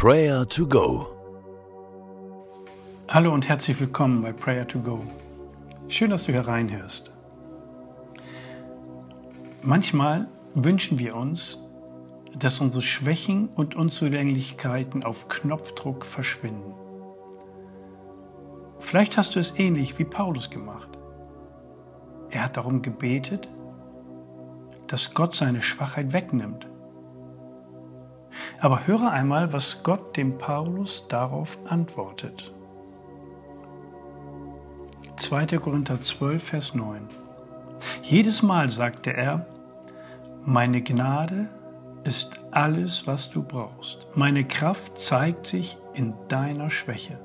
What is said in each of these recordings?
Prayer to Go. Hallo und herzlich willkommen bei Prayer to Go. Schön, dass du hier reinhörst. Manchmal wünschen wir uns, dass unsere Schwächen und Unzulänglichkeiten auf Knopfdruck verschwinden. Vielleicht hast du es ähnlich wie Paulus gemacht. Er hat darum gebetet, dass Gott seine Schwachheit wegnimmt. Aber höre einmal, was Gott dem Paulus darauf antwortet. 2. Korinther 12, Vers 9. Jedes Mal sagte er, meine Gnade ist alles, was du brauchst. Meine Kraft zeigt sich in deiner Schwäche.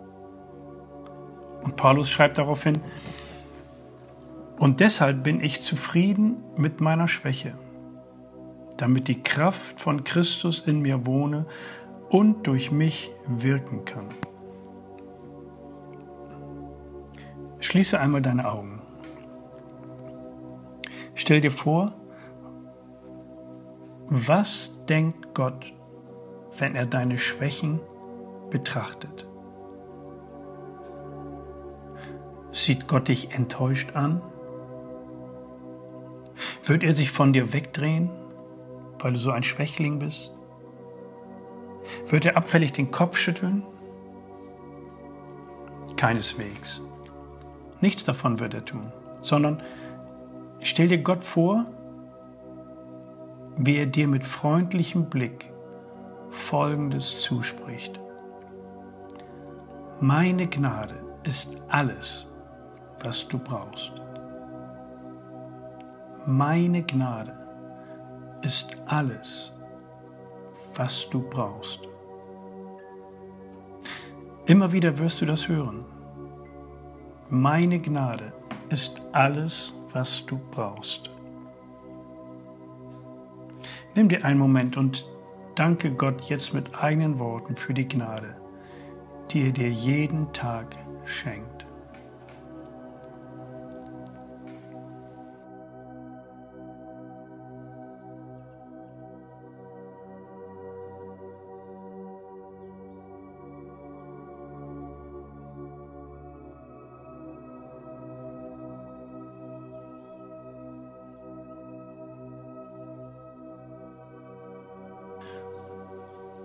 Und Paulus schreibt daraufhin, und deshalb bin ich zufrieden mit meiner Schwäche, damit die Kraft von Christus in mir wohne und durch mich wirken kann. Schließe einmal deine Augen. Stell dir vor, was denkt Gott, wenn er deine Schwächen betrachtet? Sieht Gott dich enttäuscht an? Wird er sich von dir wegdrehen, weil du so ein Schwächling bist? Wird er abfällig den Kopf schütteln? Keineswegs. Nichts davon wird er tun, sondern stell dir Gott vor, wie er dir mit freundlichem Blick Folgendes zuspricht. Meine Gnade ist alles, was du brauchst. Meine Gnade ist alles, was du brauchst. Immer wieder wirst du das hören. Meine Gnade ist alles, was du brauchst. Nimm dir einen Moment und danke Gott jetzt mit eigenen Worten für die Gnade, die er dir jeden Tag schenkt.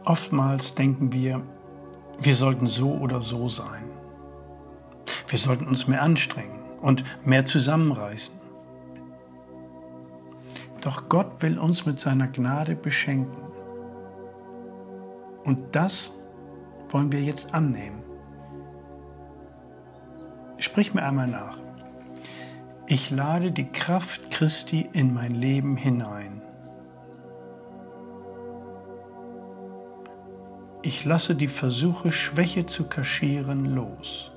Oftmals denken wir, wir sollten so oder so sein. Wir sollten uns mehr anstrengen und mehr zusammenreißen. Doch Gott will uns mit seiner Gnade beschenken. Und das wollen wir jetzt annehmen. Sprich mir einmal nach. Ich lade die Kraft Christi in mein Leben hinein. Ich lasse die Versuche, Schwäche zu kaschieren, los.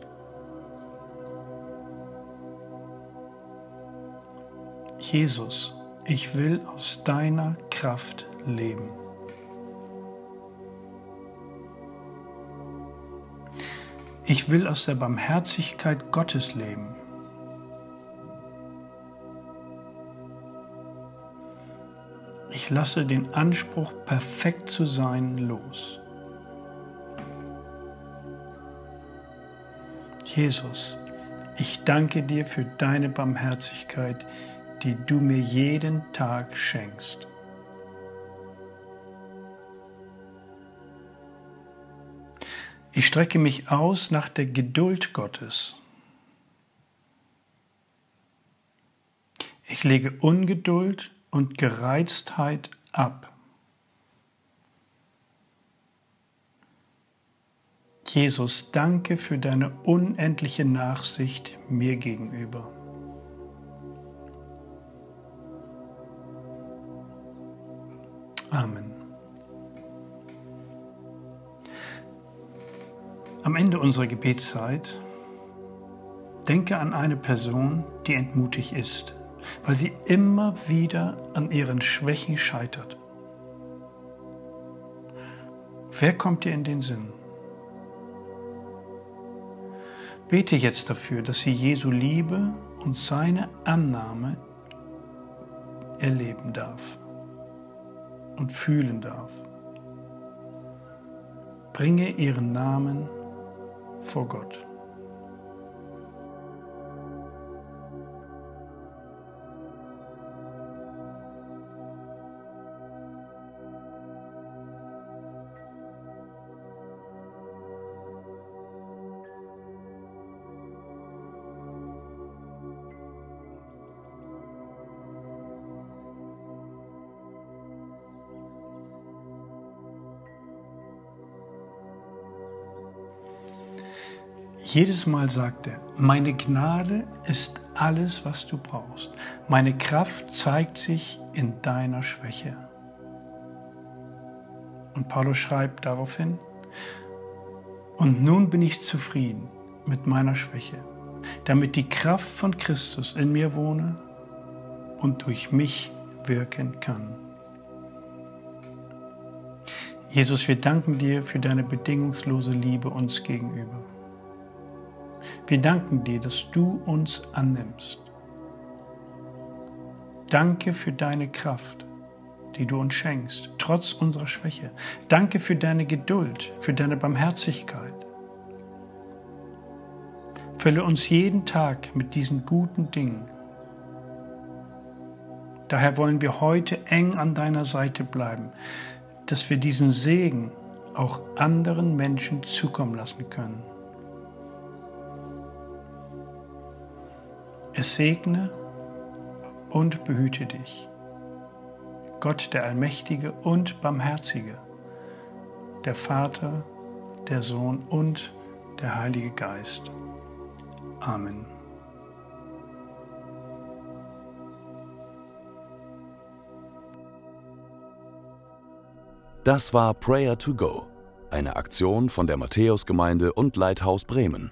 Jesus, ich will aus deiner Kraft leben. Ich will aus der Barmherzigkeit Gottes leben. Ich lasse den Anspruch, perfekt zu sein, los. Jesus, ich danke dir für deine Barmherzigkeit, die du mir jeden Tag schenkst. Ich strecke mich aus nach der Geduld Gottes. Ich lege Ungeduld und Gereiztheit ab. Jesus, danke für deine unendliche Nachsicht mir gegenüber. Amen. Am Ende unserer Gebetszeit denke an eine Person, die entmutigt ist, weil sie immer wieder an ihren Schwächen scheitert. Wer kommt dir in den Sinn? Bete jetzt dafür, dass sie Jesu Liebe und seine Annahme erleben darf und fühlen darf. bringe ihren Namen vor Gott. Jedes Mal sagt er, meine Gnade ist alles, was du brauchst. Meine Kraft zeigt sich in deiner Schwäche. Und Paulus schreibt daraufhin, und nun bin ich zufrieden mit meiner Schwäche, damit die Kraft von Christus in mir wohne und durch mich wirken kann. Jesus, wir danken dir für deine bedingungslose Liebe uns gegenüber. Wir danken dir, dass du uns annimmst. Danke für deine Kraft, die du uns schenkst, trotz unserer Schwäche. Danke für deine Geduld, für deine Barmherzigkeit. Fülle uns jeden Tag mit diesen guten Dingen. Daher wollen wir heute eng an deiner Seite bleiben, dass wir diesen Segen auch anderen Menschen zukommen lassen können. Es segne und behüte dich. Gott der Allmächtige und Barmherzige, der Vater, der Sohn und der Heilige Geist. Amen. Das war Prayer to Go, eine Aktion von der Matthäusgemeinde und Leithaus Bremen.